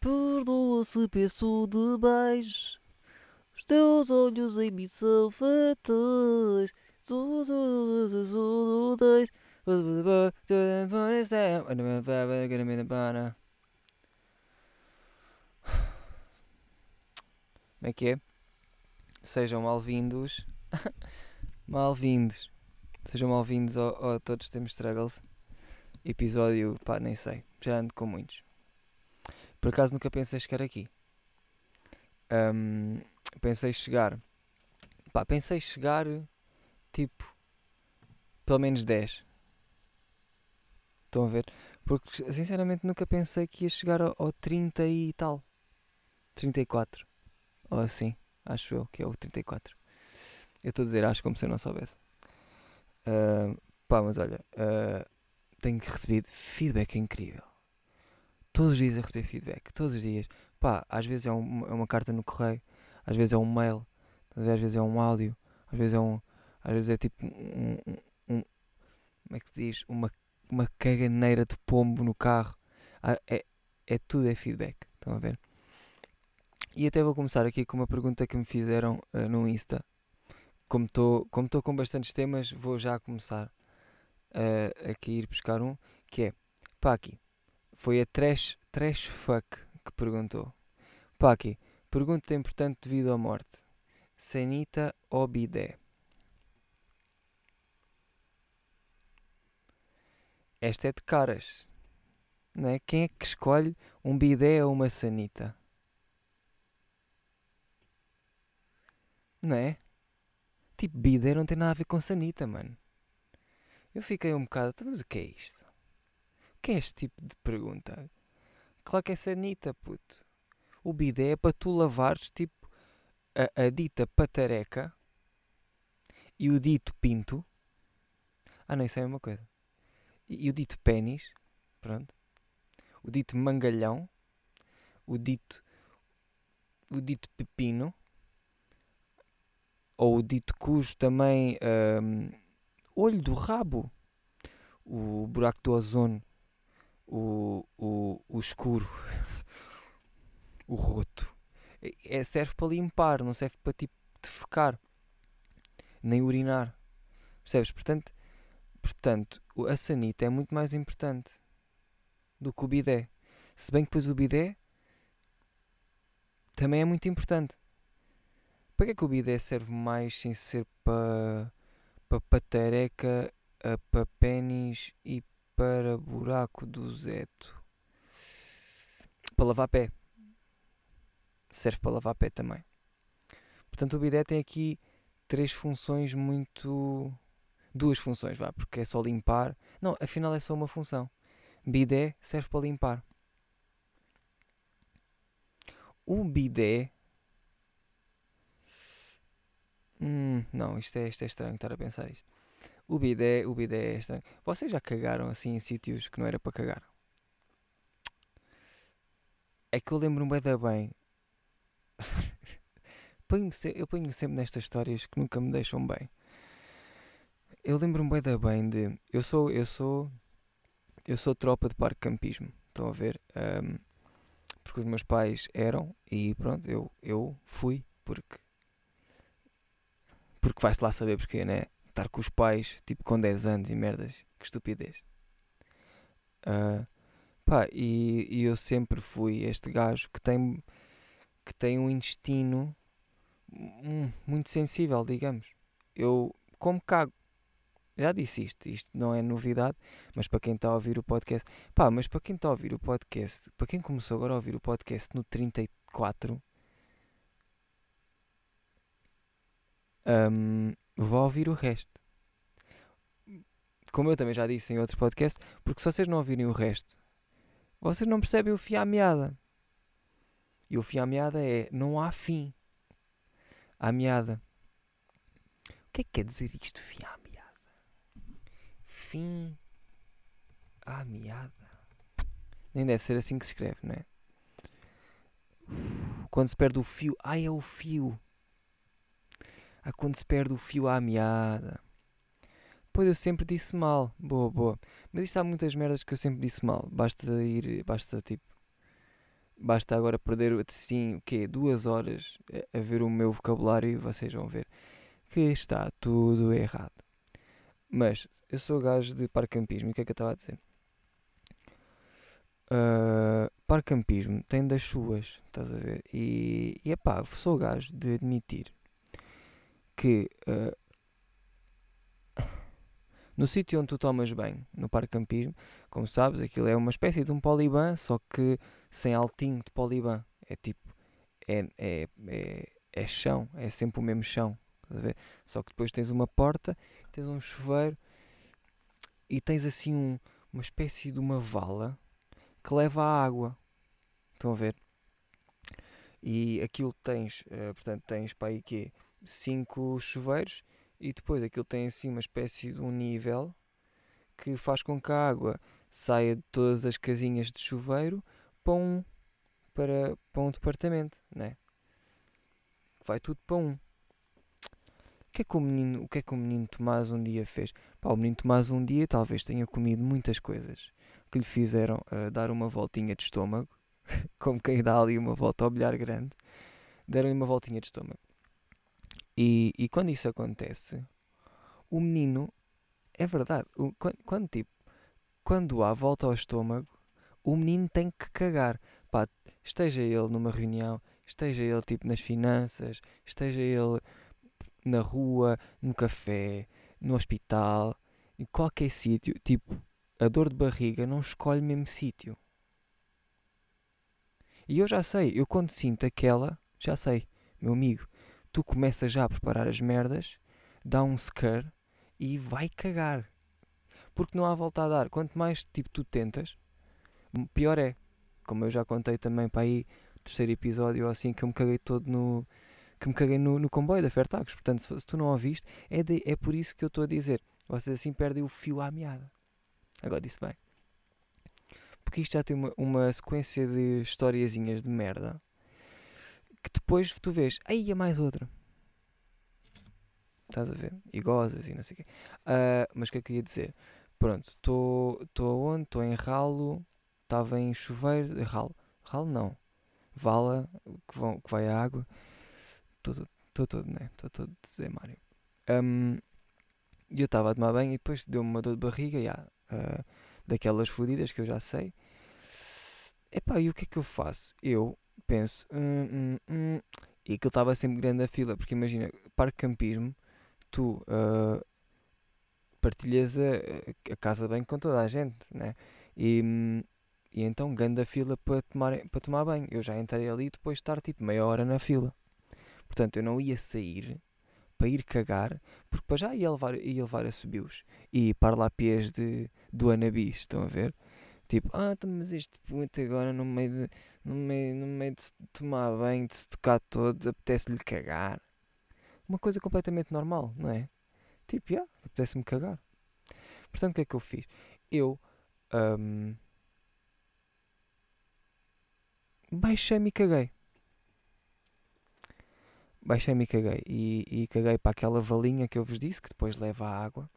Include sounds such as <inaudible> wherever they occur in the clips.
Perdoa se peço demais. Os teus olhos em mim são fatais. Como é que é? Sejam mal-vindos. <laughs> mal-vindos. Sejam mal-vindos ao, ao Todos Temos Struggles. Episódio, pá, nem sei. Já ando com muitos. Por acaso nunca pensei chegar aqui. Ahm, pensei chegar. Pá, pensei chegar tipo. Pelo menos 10. Estão a ver? Porque sinceramente nunca pensei que ia chegar ao, ao 30 e tal. 34. Ou assim. Acho eu que é o 34. Eu estou a dizer acho como se eu não soubesse. Ah, pá, mas olha. ah, tenho recebido feedback incrível. Todos os dias a receber feedback. Todos os dias. Pá, às vezes é, um- é uma carta no correio. Às vezes é um mail. Às vezes é um áudio. Às vezes é um. Às vezes é tipo um. um- um- como é que se diz? Uma, uma caganeira de pombo no carro. Ah, é, é tudo é feedback. Estão a ver? E até vou começar aqui com uma pergunta que me fizeram ah, no Insta. Como estou como com bastantes temas, vou já começar ah, aqui ir buscar um. Que é, pá, aqui. Foi a Trash, trash Fuck que perguntou. Pá, aqui. Pergunta importante de vida ou morte. Sanita ou bidé? Esta é de caras. Não é? Quem é que escolhe um bidé ou uma sanita? Não é? Tipo, bidé não tem nada a ver com sanita, mano. Eu fiquei um bocado. "Então, Mas o que é isto? Que é este tipo de pergunta? Claro que é sanita, puto. O bidé é para tu lavares, tipo, a, a dita patareca e o dito pinto. Ah, não, isso é a mesma coisa. E, e o dito pênis, pronto. O dito mangalhão. O dito. O dito pepino. Ou o dito cujo também. ahm, olho do rabo. O buraco do ozono. O, o, o escuro. o roto. É, é- serve para limpar, não serve para tipo defecar. Nem urinar. Percebes? Portanto, portanto, a sanita é muito mais importante do que o bidé. Se bem que depois o bidé também é muito importante. Para que é que o bidé serve mais sem ser para para patareca, para pênis e para buraco do zeto? Para lavar pé. Serve para lavar pé também. Portanto, o bidé tem aqui três funções muito. Duas funções, vá, porque é só limpar. Não, afinal é só uma função. Bidé serve para limpar. O bidé. Hum, não, isto é, isto é estranho estar a pensar isto. O bidé, o bidé é estranho. Vocês já cagaram assim em sítios que não era para cagar? É que eu lembro-me da bem. <laughs> Eu ponho-me sempre nestas histórias que nunca me deixam bem. Eu lembro-me da bem de. Eu sou. Eu sou. Eu sou tropa de parque campismo. Estão a ver? Ahm, porque os meus pais eram e pronto, eu, eu fui porque. Porque vai-se lá saber porque, né? Estar com os pais, tipo com 10 anos e merdas. Que estupidez. Ah, pá, e, e eu sempre fui este gajo que tem, que tem um intestino muito sensível, digamos. Eu como cago. Já disse isto, isto não é novidade, mas para quem está a ouvir o podcast, pá, mas para quem está a ouvir o podcast, para quem começou agora a ouvir o podcast no 34, hum, vou ouvir o resto. Como eu também já disse em outros podcasts, porque se vocês não ouvirem o resto, vocês não percebem o fim à meada. E o fim à meada é não há fim à meada. O que é que quer dizer isto, fim à meada? Fim à meada. Nem deve ser assim que se escreve, não é? Quando se perde o fio. Ai, é o fio. Ah, quando se perde o fio à meada. Pois eu sempre disse mal. Boa, boa. Mas isto há muitas merdas que eu sempre disse mal. Basta ir. Basta tipo. basta agora perder assim, o quê? Duas horas a, ver o meu vocabulário e vocês vão ver que está tudo errado. Mas eu sou gajo de parcampismo o que é que eu estava a dizer? Uh, parcampismo tem das suas, estás a ver? E, e epá, sou gajo de admitir que uh, no sítio onde tu tomas bem, no parcampismo, como sabes, aquilo é uma espécie de um poliban, só que sem altinho de poliban. É tipo, é, é, é, é chão, é sempre o mesmo chão. Só que depois tens uma porta, tens um chuveiro e tens assim um, uma espécie de uma vala que leva à água. Estão a ver? E aquilo tens, uh, portanto, tens para aí quê? 5 chuveiros e depois aquilo tem assim uma espécie de um nível que faz com que a água saia de todas as casinhas de chuveiro para um, para, para um departamento, né? Vai tudo para um. O que, é que o, menino, o que é que o menino Tomás um dia fez? Pá, o menino Tomás um dia talvez tenha comido muitas coisas que lhe fizeram uh, dar uma voltinha de estômago, <laughs> como quem dá ali uma volta ao bilhar grande, deram-lhe uma voltinha de estômago. E, e quando isso acontece, o menino, é verdade, o, quando, quando, tipo, quando há volta ao estômago, o menino tem que cagar. Pá, esteja ele numa reunião, esteja ele tipo nas finanças, esteja ele na rua, no café, no hospital, em qualquer sítio, tipo, a dor de barriga não escolhe o mesmo sítio. E eu já sei, eu quando sinto aquela, já sei, meu amigo, tu começas já a preparar as merdas, dá um scare e vai cagar. Porque não há volta a dar. Quanto mais tipo tu tentas, pior é. Como eu já contei também para aí, terceiro episódio assim, que eu me caguei todo no. que me caguei no, no comboio da Fertagos. Portanto, se, se, tu não ouviste, é, de, é por isso que eu estou a dizer. Vocês assim perdem o fio à meada. Agora disse bem. Porque isto já tem uma, uma sequência de historiazinhas de merda que depois tu vês, aí é mais outra. Estás a ver? E gozas e não sei o quê. Uh, mas o que é que eu ia dizer? Pronto, estou onde? Estou em ralo, estava em chuveiro, ralo, ralo não, vala, que, vão, que vai a água. Estou todo, né? Estou todo a dizer, Mário. Um, e eu estava a tomar banho e depois deu-me uma dor de barriga, yeah, uh, daquelas fodidas que eu já sei. Epá, e o que é que eu faço? Eu penso, hum, hum, hum, e aquilo estava sempre grande a fila, porque imagina, parque campismo, tu uh, partilhas a, a, casa bem com toda a gente, né? E, hum, e então grande a fila para tomar, para tomar banho. Eu já entrei ali depois de estar tipo meia hora na fila. Portanto, eu não ia sair para ir cagar, porque para já ia levar, ia levar a subios e parlapiés de, do Anabis, estão a ver? Tipo, ah, então, mas este puto agora no meio de, no meio, no meio de se tomar banho, de se tocar todos, apetece-lhe cagar. Uma coisa completamente normal, não é? Tipo, yeah, apetece-me cagar. Portanto, o que é que eu fiz? Eu um, baixei-me e caguei. Baixei-me e caguei. E, e caguei para aquela valinha que eu vos disse, que depois leva a água.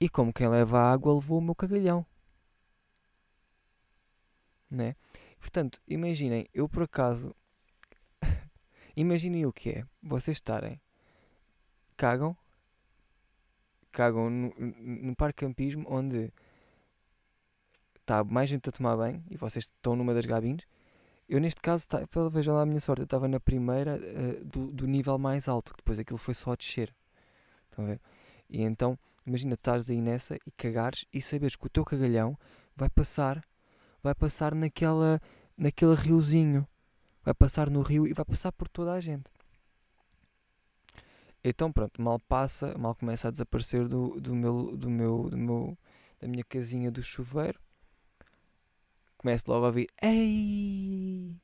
E como quem leva a água levou o meu cagalhão. Né? Portanto, imaginem, eu por acaso. <laughs> imaginem o que é vocês estarem. Cagam. Cagam no, no parque campismo onde está mais gente a tomar banho e vocês estão numa das gabines. Eu, neste caso, tá, vejam lá a minha sorte, eu estava na primeira uh, do, do nível mais alto, depois aquilo foi só a descer. Estão a ver? E então Imagina, estás aí nessa e cagares e saberes que o teu cagalhão vai passar, vai passar naquela, naquele riozinho. Vai passar no rio e vai passar por toda a gente. Então pronto, mal passa, mal começa a desaparecer do, do, meu, do, meu, do meu, da minha casinha do chuveiro. Começo logo a ouvir Ei!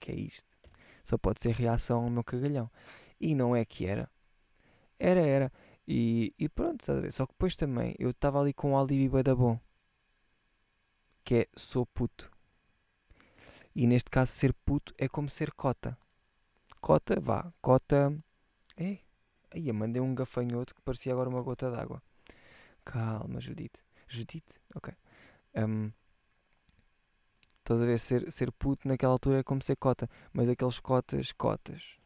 Que é isto? Só pode ser reação ao meu cagalhão. E não é que era. Era, era. E, e pronto, estás a ver? Só que depois também eu estava ali com o alibi da bom. Que é sou puto. E neste caso ser puto é como ser cota. Cota, vá, cota. É. Aí mandei um gafanhoto que parecia agora uma gota d'água. Calma, Judite. Judite? Ok. Um, estás a ver? Ser, ser puto naquela altura é como ser cota. Mas aqueles cotas, cotas.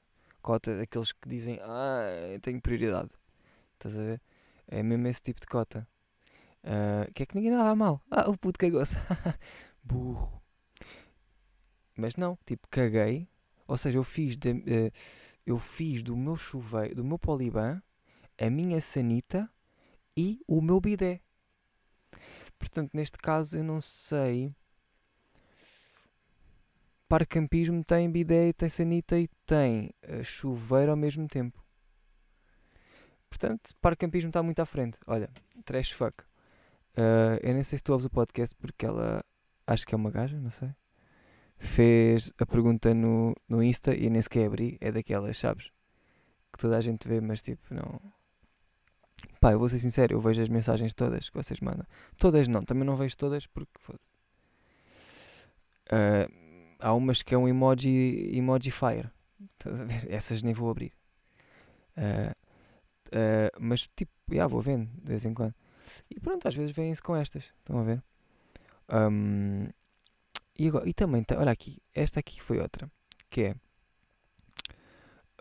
Cotas, aqueles que dizem, ah, tenho prioridade. Estás a ver? É mesmo esse tipo de cota. Uh, que é que ninguém leva a mal. Ah, o puto cagou-se. <laughs> Burro. Mas não, tipo, caguei. Ou seja, eu fiz, de, uh, eu fiz do meu chuveiro, do meu poliban, a minha sanita e o meu bidé. Portanto, neste caso, eu não sei. Parcampismo tem bidé, tem sanita e tem uh, chuveiro ao mesmo tempo. Portanto, parcampismo está muito à frente. Olha, trash fuck. Uh, eu nem sei se tu ouves o podcast porque ela, acho que é uma gaja, não sei. Fez a pergunta no, no Insta e eu nem sequer abri. É daquelas, sabes? Que toda a gente vê, mas tipo, não. Pá, eu vou ser sincero, eu vejo as mensagens todas que vocês mandam. Todas não, também não vejo todas porque foda-se. Uh, há umas que é um emoji, emoji fire. Essas nem vou abrir. Uh, mas tipo, já vou vendo de vez em quando. E pronto, às vezes vêm-se com estas. Estão a ver? Um, e, agora, e também, olha aqui, esta aqui foi outra. Que é.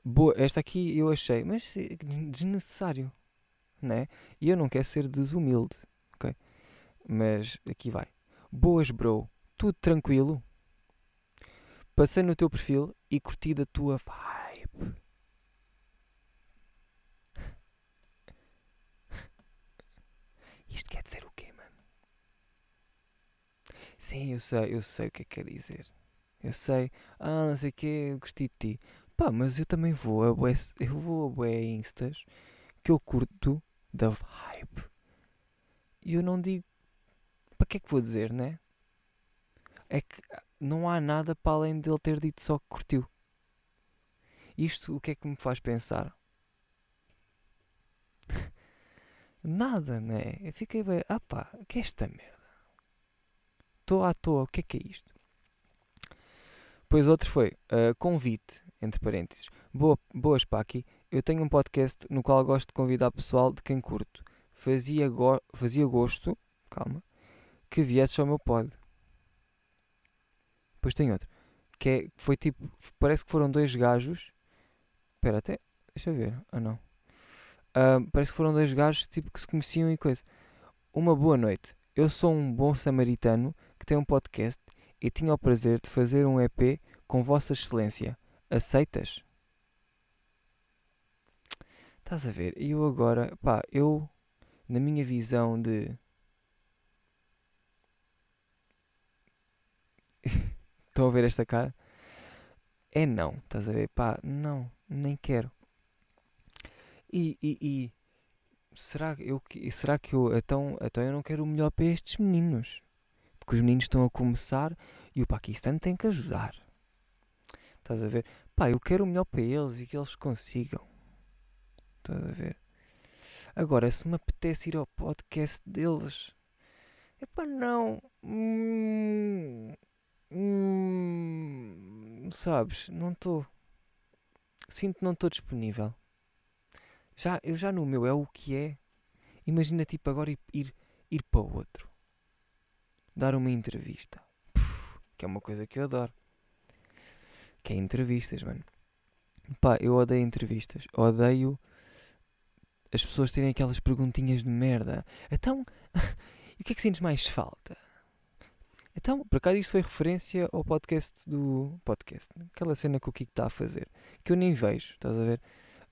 Boa, esta aqui eu achei, mas desnecessário. Né? E eu não quero ser desumilde. Ok? Mas aqui vai. Boas, bro. Tudo tranquilo? Passei no teu perfil e curti da tua vibe. Isto quer dizer o quê, mano? Sim, eu sei, eu sei o que é que quer dizer. Eu sei, ah, não sei o que, eu gostei de ti. Pá, mas eu também vou a bué, eu vou a bué instas que eu curto da vibe. E eu não digo, para que é que vou dizer, né? É que não há nada para além dele ter dito só que curtiu. Isto o que é que me faz pensar? Nada, né? Eu fiquei bem. Ah pá, que é esta merda? Estou à toa, o que é que é isto? Depois outro foi uh, convite, entre parênteses. Boa, boas, Paqui. Eu tenho um podcast no qual gosto de convidar pessoal de quem curto. Fazia, go fazia gosto, calma, que viesses ao meu pod. Depois tem outro. Que é, foi tipo, parece que foram dois gajos. Espera, até, deixa eu ver. Ah não. Uh, parece que foram dois gajos tipo, que se conheciam e coisa. Uma boa noite. Eu sou um bom samaritano que tem um podcast e tinha o prazer de fazer um EP com Vossa Excelência. Aceitas? Estás a ver? E eu agora, pá, eu, na minha visão de. <laughs> Estão a ver esta cara? É não, estás a ver? Pá, não, nem quero. E, e, e será, eu, será que eu então, então eu não quero o melhor para estes meninos? Porque os meninos estão a começar e o Paquistão tem que ajudar. Estás a ver? Pá, eu quero o melhor para eles e que eles consigam. Estás a ver? Agora, se me apetece ir ao podcast deles, é pá, não. Hum, hum, sabes? Não estou. Sinto que não estou disponível. Já, eu já no meu é o que é. Imagina tipo agora ir, ir, ir para o outro. Dar uma entrevista. Puf, que é uma coisa que eu adoro. Que é entrevistas, mano. Pá, eu odeio entrevistas. Odeio as pessoas terem aquelas perguntinhas de merda. Então, <laughs> e o que é que sentes mais falta? Então, por acaso isto foi referência ao podcast do podcast, aquela cena que o Kiko está a fazer, que eu nem vejo, estás a ver?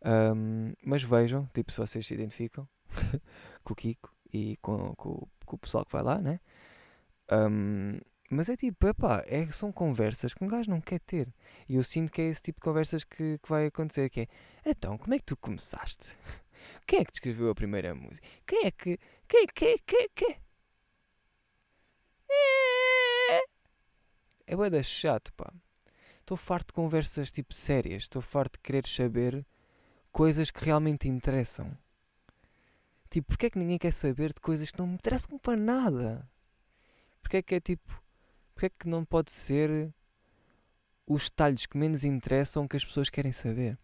Um, mas vejam, tipo, se vocês se identificam <laughs> com o Kiko e com, com, com, o pessoal que vai lá, né? Um, mas é tipo, epá, é, são conversas que um gajo não quer ter. E eu sinto que é esse tipo de conversas que, que vai acontecer, que é, então, como é que tu começaste? <laughs> Quem é que te escreveu a primeira música? Quem é que... Quem, quem, quem, quem? É, é bué chato, pá. Estou farto de conversas, tipo, sérias. Estou farto de querer saber coisas que realmente interessam. Tipo, porque é que ninguém quer saber de coisas que não me interessam para nada? Porque é que é tipo. Porque é que não pode ser os detalhes que menos interessam que as pessoas querem saber?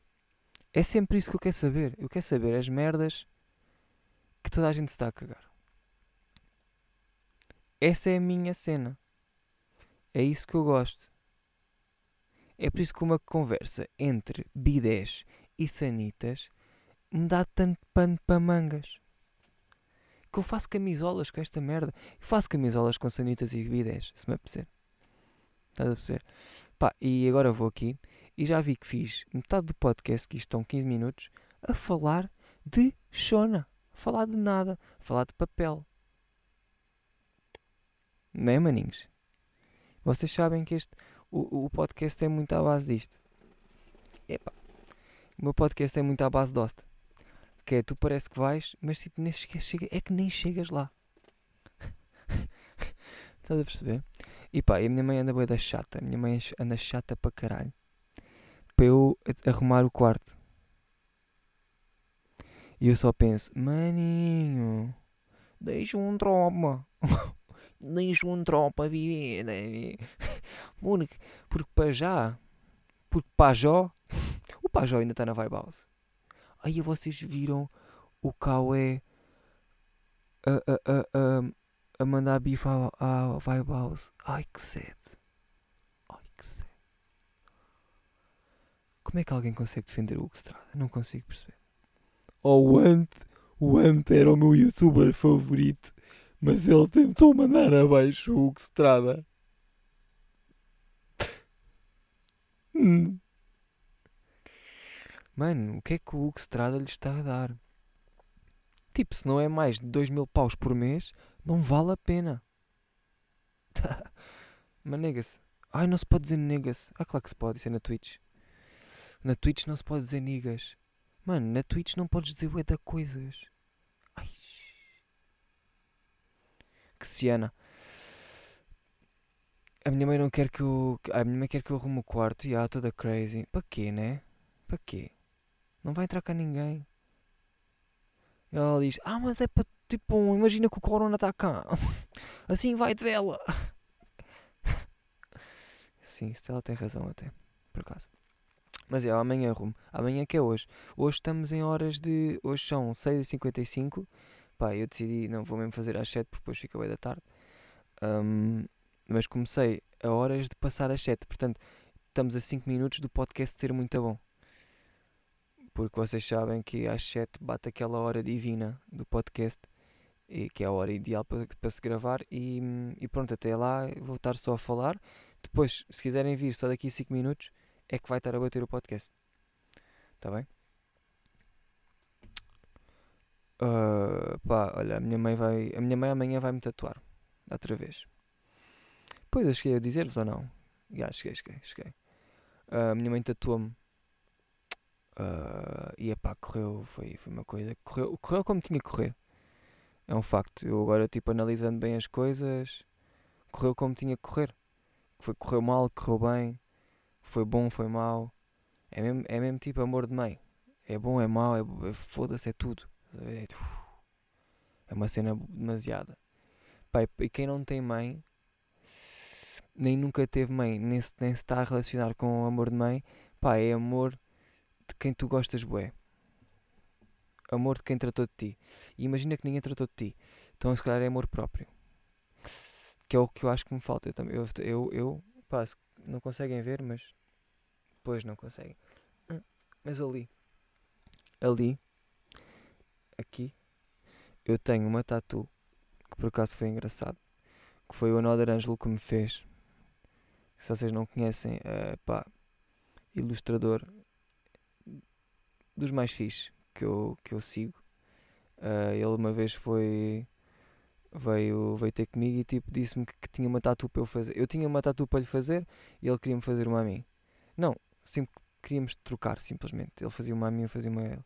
É sempre isso que eu quero saber. Eu quero saber as merdas que toda a gente está a cagar. Essa é a minha cena. É isso que eu gosto. É por isso que uma conversa entre bidés e sanitas me dá tanto pano para mangas. Que eu faço camisolas com esta merda. Eu faço camisolas com sanitas e bidés, se me apetecer. Estás a perceber? Pá, e agora vou aqui e já vi que fiz metade do podcast, que isto estão 15 minutos, a falar de chona. A falar de nada. A falar de papel. Não é, maninhos? Vocês sabem que este, o, o podcast é muito à base disto. Epá. O meu podcast é muito à base de hosta. Que é, tu parece que vais, mas tipo, nem chega, é que nem chegas lá. <laughs> Estás a perceber? E pá, e a minha mãe anda bem da chata. A minha mãe anda chata para caralho. Para eu arrumar o quarto. E eu só penso, maninho, deixa um tropa. <laughs> deixa um tropa viver. Né? <laughs> Porque, porque para já, porque Pajó, o Pajó ainda está na Vibe House. Aí vocês viram o Cauê a, a, a, a, mandar bife à, à Vibe House. Ai que sede. Ai que sede. Como é que alguém consegue defender o Hugo Estrada? Não consigo perceber. Oh, o Ant, o Ant era o meu youtuber favorito, mas ele tentou mandar abaixo o Hugo Estrada. <laughs> Hum. Mano, o que é que o Hugo Estrada lhe está a dar? Tipo, se não é mais de 2 mil paus por mês, não vale a pena. <laughs> Mas nega-se. Ai, não se pode dizer nega-se. Ah, claro que se pode, isso é na Twitch. Na Twitch não se pode dizer niggas. Mano, na Twitch não podes dizer ué da coisas. Ai. Que ciana. A minha mãe não quer que eu. A minha mãe quer que eu arrume o quarto e ah, toda crazy. Para quê, né? Para quê? Não vai entrar cá ninguém. Ela diz: Ah, mas é para tipo. Imagina que o Corona está cá. <laughs> assim vai de vela. <laughs> Sim, ela tem razão até. Por acaso. Mas é, amanhã arrumo. Amanhã que é hoje. Hoje estamos em horas de. Hoje são 6h55. Pá, eu decidi, não vou mesmo fazer às 7 porque depois fica bem da tarde. Um, mas comecei a horas de passar às 7. Portanto, estamos a 5 minutos do podcast ser muito bom. Porque vocês sabem que às 7 bate aquela hora divina do podcast. E, que é a hora ideal para, para se gravar. E, e pronto, até lá vou estar só a falar. Depois, se quiserem vir só daqui a 5 minutos, é que vai estar a bater o podcast. Está bem? Uh, pá, olha, a minha mãe vai. A minha mãe amanhã vai me tatuar. Outra vez. Pois eu cheguei a dizer-vos ou não? Já, cheguei, cheguei, cheguei. Uh, a minha mãe tatuou-me. Uh, e epá, correu, foi, foi uma coisa. Correu, correu como tinha que correr. É um facto. Eu agora, tipo, analisando bem as coisas, correu como tinha que correr. Foi, correu mal, correu bem. Foi bom, foi mau. É mesmo, é mesmo tipo amor de mãe. É bom, é mau, é, é foda-se, é tudo. É, é uma cena demasiada. Pai, e quem não tem mãe, nem nunca teve mãe, nem se, nem se está a relacionar com o amor de mãe, pá, é amor de quem tu gostas, bué. Amor de quem tratou de ti. E imagina que ninguém tratou de ti. Então, se calhar, é amor próprio. Que é o que eu acho que me falta. Eu, também, eu, eu, eu pá, não conseguem ver, mas. Pois não conseguem. Hum, mas ali. Ali aqui, eu tenho uma tatu que por acaso foi engraçado. Que foi o Another Ângelo que me fez. Se vocês não conhecem, é pá, ilustrador dos mais fixes que eu, que eu sigo. Uh, ele uma vez foi. Veio, veio ter comigo e tipo disse-me que, que, tinha uma tatu para eu fazer. Eu tinha uma tatu para lhe fazer e ele queria-me fazer uma a mim. Não, sempre queríamos trocar, simplesmente. Ele fazia uma a mim, eu fazia uma a ele.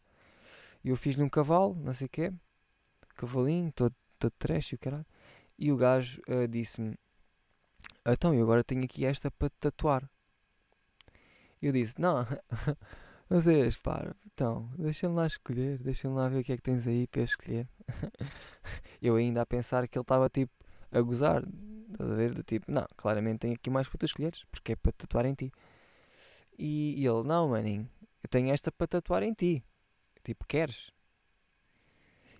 E eu fiz-lhe um cavalo, não sei o quê, cavalinho, todo, todo trash e o caralho. E o gajo uh, disse-me: Então, eu agora tenho aqui esta para tatuar. Eu disse: Não, <laughs> não sei, para, então, deixa-me lá escolher, deixa-me lá ver o que é que tens aí para escolher. <laughs> eu ainda a pensar que ele estava tipo a gozar, estás a ver? Do tipo, não, claramente tem aqui mais para tu escolheres, porque é para tatuar em ti. E, e ele: Não, maninho, eu tenho esta para tatuar em ti. Tipo, queres?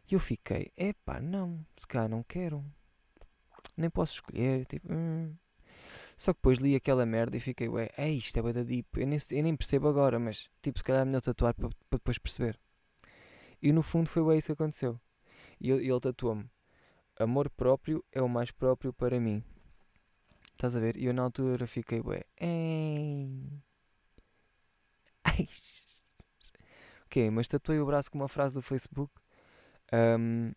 E eu fiquei, epá, não, se calhar não quero. nem posso escolher. Tipo, hum. Só que depois li aquela merda e fiquei, ué, é isto, é da deep. Eu nem, eu nem percebo agora, mas tipo, se calhar é melhor tatuar para depois perceber. E no fundo foi bem isso que aconteceu. E ele, ele tatuou-me: Amor próprio é o mais próprio para mim. Estás a ver? E eu na altura fiquei, ué, ei. Ai. <laughs> Ok, mas tatuei o braço com uma frase do Facebook. Um,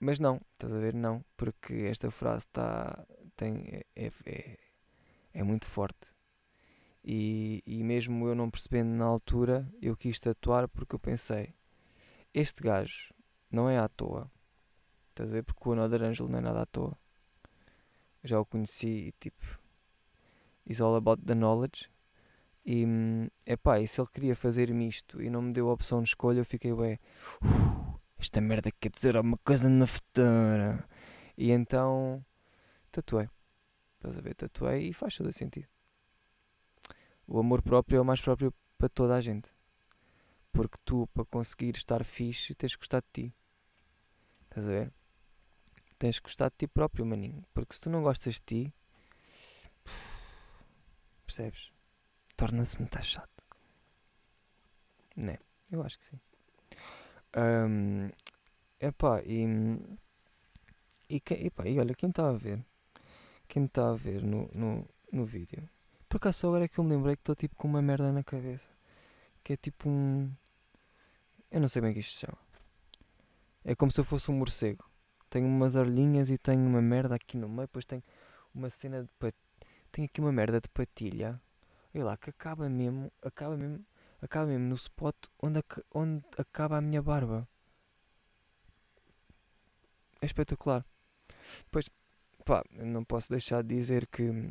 mas não, estás a ver? Não, porque esta frase está tem, é, é, é muito forte. E, e mesmo eu não percebendo na altura, eu quis tatuar porque eu pensei: este gajo não é à toa. Estás a ver? Porque o Another Angel não é nada à toa. Já o conheci e tipo. It's all about the knowledge. E, epá, e se ele queria fazer-me isto e não me deu a opção de escolha, eu fiquei, ué, esta merda quer dizer alguma coisa na futura. E então, tatuei. Estás a ver? Tatuei e faz todo sentido. O amor próprio é o mais próprio para toda a gente. Porque tu, para conseguir estar fixe, tens que gostar de ti. Estás a ver? Tens que gostar de ti próprio, maninho. Porque se tu não gostas de ti, <sighs> percebes? Torna-se muito chato. Né? Eu acho que sim. Um, epá, e, e, epá, e olha, quem está a ver, quem me está a ver no, no, no vídeo, por acaso agora é que eu me lembrei que estou tipo com uma merda na cabeça, que é tipo um, eu não sei bem o que isto se chama, é como se eu fosse um morcego, tenho umas orelhinhas e tenho uma merda aqui no meio, depois tenho uma cena de pat... tenho aqui uma merda de patilha, olha lá, que acaba mesmo, acaba mesmo acaba mesmo no spot onde, onde acaba a minha barba. É espetacular. Depois, pá, não posso deixar de dizer que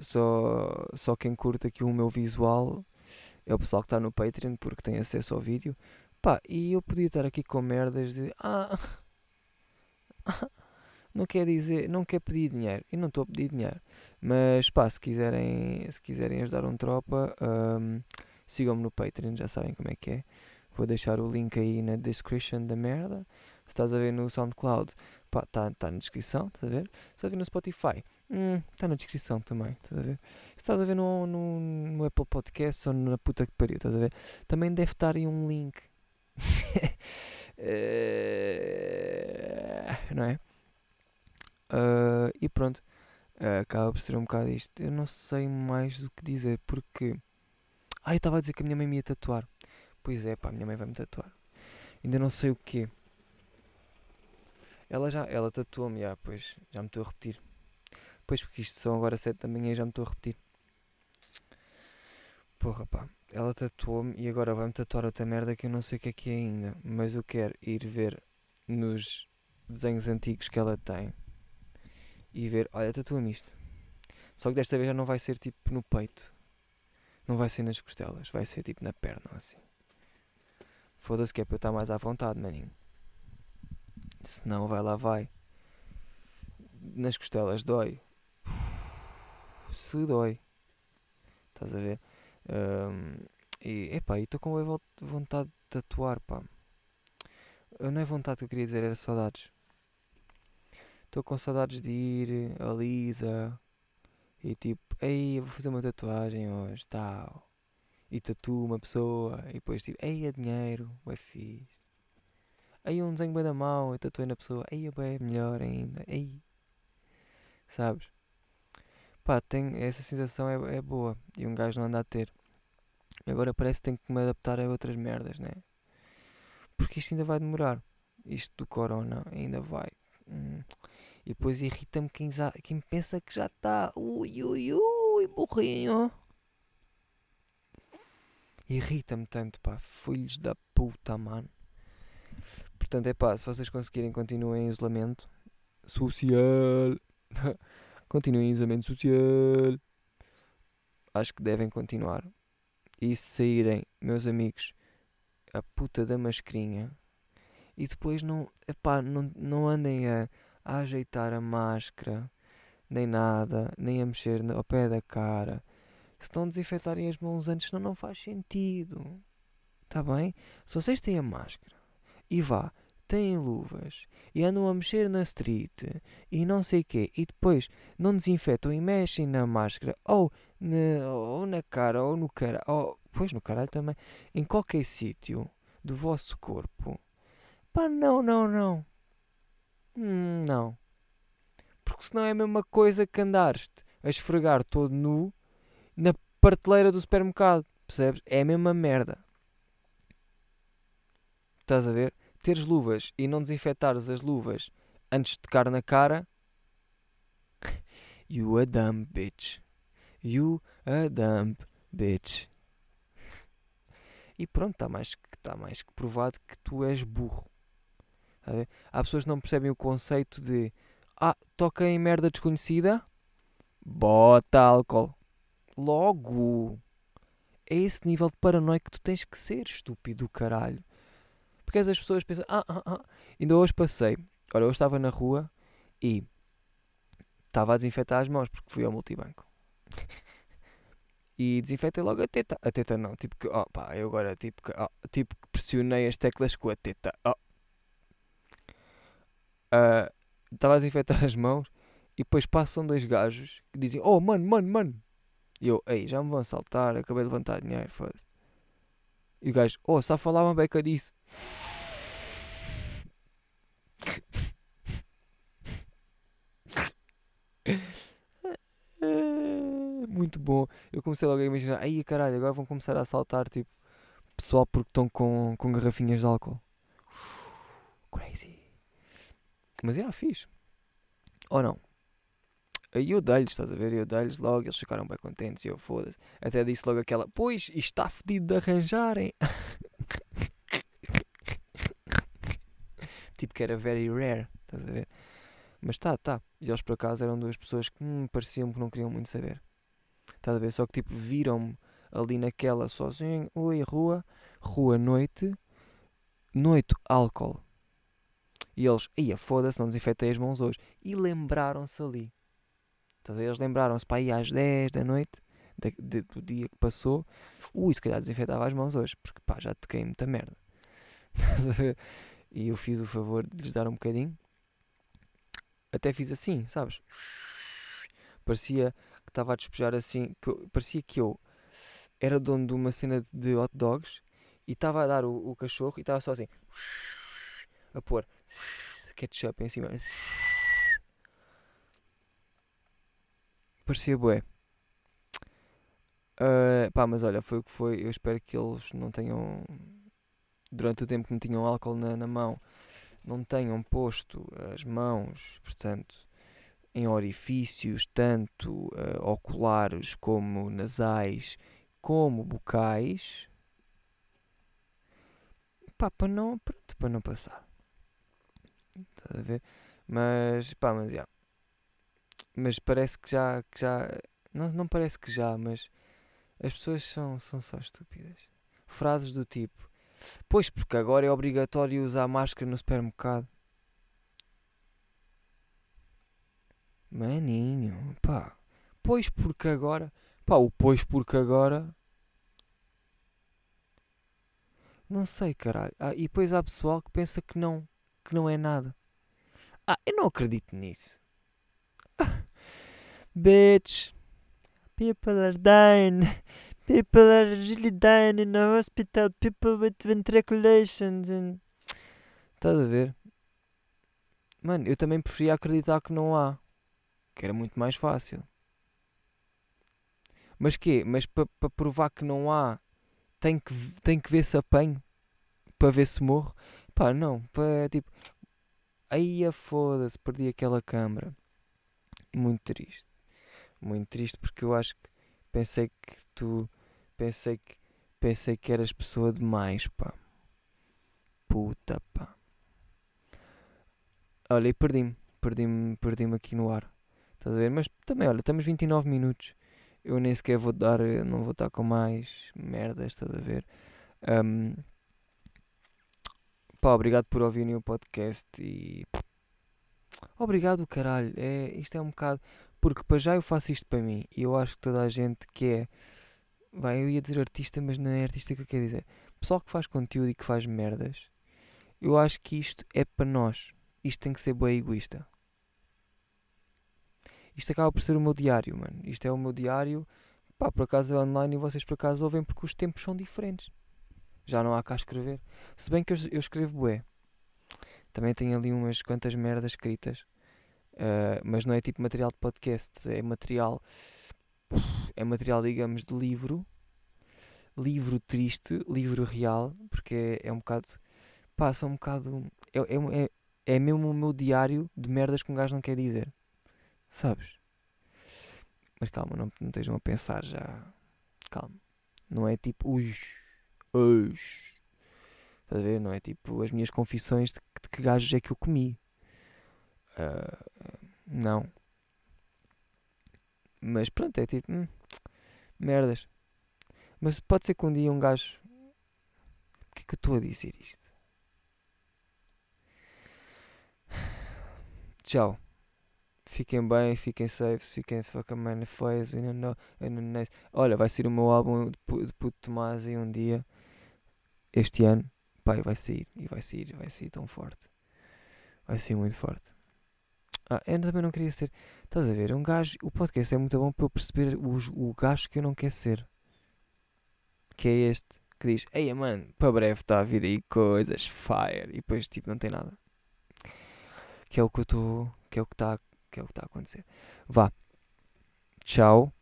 só, só quem curta aqui o meu visual é o pessoal que está no Patreon porque tem acesso ao vídeo. Pá, e eu podia estar aqui com merdas de ah, <laughs> não quer dizer, não quer pedir dinheiro. E não estou a pedir dinheiro. Mas pá, se quiserem, se quiserem ajudar um tropa, um, sigam-me no Patreon, já sabem como é que é. Vou deixar o link aí na description da merda. Se estás a ver no SoundCloud, está tá na descrição, estás a ver? Estás a ver no Spotify, está hum, na descrição também, estás a ver? Se estás a ver no, no, no Apple Podcast ou na puta que pariu, estás a ver? Também deve estar aí um link. uh, <laughs> não é? Uh, e pronto, uh, acaba por ser um bocado isto. Eu não sei mais do que dizer porque. Ah, eu estava a dizer que a minha mãe me ia tatuar. Pois é, pá, a minha mãe vai me tatuar. Ainda não sei o quê. Ela já, ela tatuou-me, já, pois, já me estou a repetir. Pois, porque isto são agora sete da manhã e já me estou a repetir. Porra, pá, ela tatuou-me e agora vai-me tatuar outra merda que eu não sei o que é que é ainda. Mas eu quero ir ver nos desenhos antigos que ela tem e ver, olha, tatua-me isto. Só que desta vez já não vai ser tipo no peito. Não vai ser nas costelas, vai ser tipo na perna, assim. Foda-se que é para eu estar mais à vontade, maninho. Se não, vai lá, vai. Nas costelas dói. Se dói. Estás a ver? Um, e, epá, estou com vontade de tatuar, pá. Não é vontade que eu queria dizer, era saudades. Estou com saudades de ir a Lisa e tipo, ei, vou fazer uma tatuagem hoje, tal. E tatuo uma pessoa e depois tipo, ei, é dinheiro, é fixe. Aí um desenho bem da mão, eu tatuei na pessoa, ei, é melhor ainda, ei. Sabes? Pá, tem, essa sensação é, é boa e um gajo não anda a ter. Agora parece que tenho que me adaptar a outras merdas, né? Porque isto ainda vai demorar. Isto do corona ainda vai. Hum. E depois irrita-me quem, quem pensa que já está. Ui, ui, ui, burrinho. Irrita-me tanto, pá. Filhos da puta, mano. Portanto, é pá, se vocês conseguirem, continuem em isolamento social. <laughs> continuem em isolamento social. Acho que devem continuar. E se saírem, meus amigos, a puta da mascarinha. E depois não, epá, não, não andem a a ajeitar a máscara, nem nada, nem a mexer ao pé da cara. Se estão a desinfetarem as mãos antes, senão não faz sentido. Está bem? Se vocês têm a máscara e vá, têm luvas e andam a mexer na street e não sei quê. E depois não desinfetam e mexem na máscara ou na, ou na cara ou no cara ou pois no caralho também em qualquer sítio do vosso corpo. Pá não não não. Hum, não. Porque senão é a mesma coisa que andares-te a esfregar todo nu na prateleira do supermercado percebes? É a mesma merda estás a ver teres luvas e não desinfetares as luvas antes de tocar na cara, <laughs> you a dumb bitch. You a dumb bitch. E pronto, está mais, tá mais que provado que tu és burro. Há pessoas que não percebem o conceito de Ah, toca em merda desconhecida, bota álcool. Logo. É esse nível de paranoia que tu tens que ser, estúpido caralho. Porque as pessoas pensam, ah, ah, ah. Ainda hoje passei, olha, eu estava na rua e estava a desinfetar as mãos porque fui ao multibanco. <laughs> e desinfetei logo a teta. A teta não, tipo que, oh pá, eu agora tipo que, oh, tipo que pressionei as teclas com a teta. Oh. Uh, estava a desinfetar as mãos e depois passam dois gajos que dizem, oh mano, mano, mano. E eu, ei, já me vão assaltar, acabei de levantar dinheiro, foda-se. E o gajo, oh, só falava beca disso. <laughs> Muito bom. Eu comecei logo a imaginar, aí caralho, agora vão começar a assaltar tipo pessoal porque estão com, com garrafinhas de álcool. Crazy. Mas é, yeah, fixe. Ou não? Aí eu dei-lhes, estás a ver? Eu dei-lhes logo, eles ficaram bem contentes e eu foda-se. Até disse logo aquela, pois, isto está fedido de arranjarem. tipo que era very rare, estás a ver? Mas tá, tá. E eles por acaso eram duas pessoas que hum, pareciam que não queriam muito saber. Estás a ver? Só que tipo viram-me ali naquela sozinho, oi, rua, rua, noite, noite, álcool. E eles, ia foda-se, não desinfetei as mãos hoje. E lembraram-se ali. Estás Eles lembraram-se para aí às 10 da noite de, do dia que passou. Ui, se calhar desinfetava as mãos hoje, porque pá, já toquei muita merda. <laughs> e eu fiz o favor de lhes dar um bocadinho. Até fiz assim, sabes? Parecia que estava a despejar assim. Que eu, parecia que eu era dono de uma cena de hot dogs e estava a dar o, o cachorro e estava só assim a pôr ketchup em cima. Parecia bué. Uh, pá, mas olha, foi o que foi. Eu espero que eles não tenham, durante o tempo que me tinham álcool na, na mão, não tenham posto as mãos, portanto, em orifícios, tanto uh, oculares como nasais, como bucais. Pá, para não, pronto, para não passar. Estás a ver? Mas, pá, mas já. Yeah mas parece que já, que já não, não parece que já, mas as pessoas são, são só estúpidas. Frases do tipo, pois porque agora é obrigatório usar máscara no supermercado. Maninho, pá, pois porque agora, pá, o pois porque agora. Não sei, caralho. Ah, e depois há pessoal que pensa que não, que não é nada. Ah, eu não acredito nisso. <laughs> Bitch. People are dying. People are really dying in the hospital. People with ventriculations. And... Estás a ver? Mano, eu também preferia acreditar que não há. Que era muito mais fácil. Mas quê? Mas para pa provar que não há, tem que, tem que ver se apanho? Para ver se morro? Pá, não. Para tipo. Aí a foda-se, perdi aquela câmara. Muito triste muito triste porque eu acho que pensei que tu pensei que pensei que eras pessoa demais, pá. Puta, pá. Olha, e perdi-me, perdi-me, perdi-me aqui no ar. Estás a ver? Mas também, olha, estamos 29 minutos. Eu nem sequer vou dar, não vou estar com mais merdas, estás a ver? Um, pá, obrigado por ouvirem o podcast e obrigado, caralho. É, isto é um bocado. Porque para já eu faço isto para mim e eu acho que toda a gente que é. Vai, eu ia dizer artista, mas não é artista que eu quero dizer. Pessoal que faz conteúdo e que faz merdas. eu acho que isto é para nós. Isto tem que ser bem egoísta. Isto acaba por ser o meu diário, mano. Isto é o meu diário. Pá, por acaso é online e vocês por acaso ouvem porque os tempos são diferentes. Já não há cá escrever. Se bem que eu, eu escrevo bué. Também tenho ali umas quantas merdas escritas. Uh, mas não é tipo material de podcast. É material. É material, digamos, de livro. Livro triste, livro real. Porque é, é um bocado. São um bocado. É, é, é, é mesmo o meu diário de merdas que um gajo não quer dizer. Sabes? Mas calma, não, não estejam a pensar já. Calma. Não é tipo os. Os. Estás a ver? Não é tipo as minhas confissões de, de que gajos é que eu comi. Uh, não. Mas pronto, é tipo. Hum, merdas. Mas pode ser que um dia um gajo. Porquê que eu estou a dizer isto? Tchau. Fiquem bem, fiquem safe, fiquem fucking man face, you know, nice. Olha, vai ser o meu álbum de, Puto Tomás aí um dia, este ano. Pai, vai sair, e vai sair, vai sair tão forte. Vai ser muito forte. Ah, eu também não queria ser. Estás a ver? Um gajo. O podcast é muito bom para eu perceber o, o gajo que eu não quero ser. Que é este que diz: Ei, mano, para breve está a vir aí coisas, fire. E depois, tipo, não tem nada. Que é o que eu estou. Que é o que está que é o que está a acontecer. Vá. Tchau.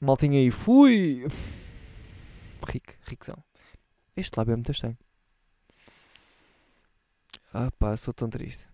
Maltinha aí, fui! <laughs> Rico, riquezão. Este lábio é muito estranho. Ah pá, sou tão triste.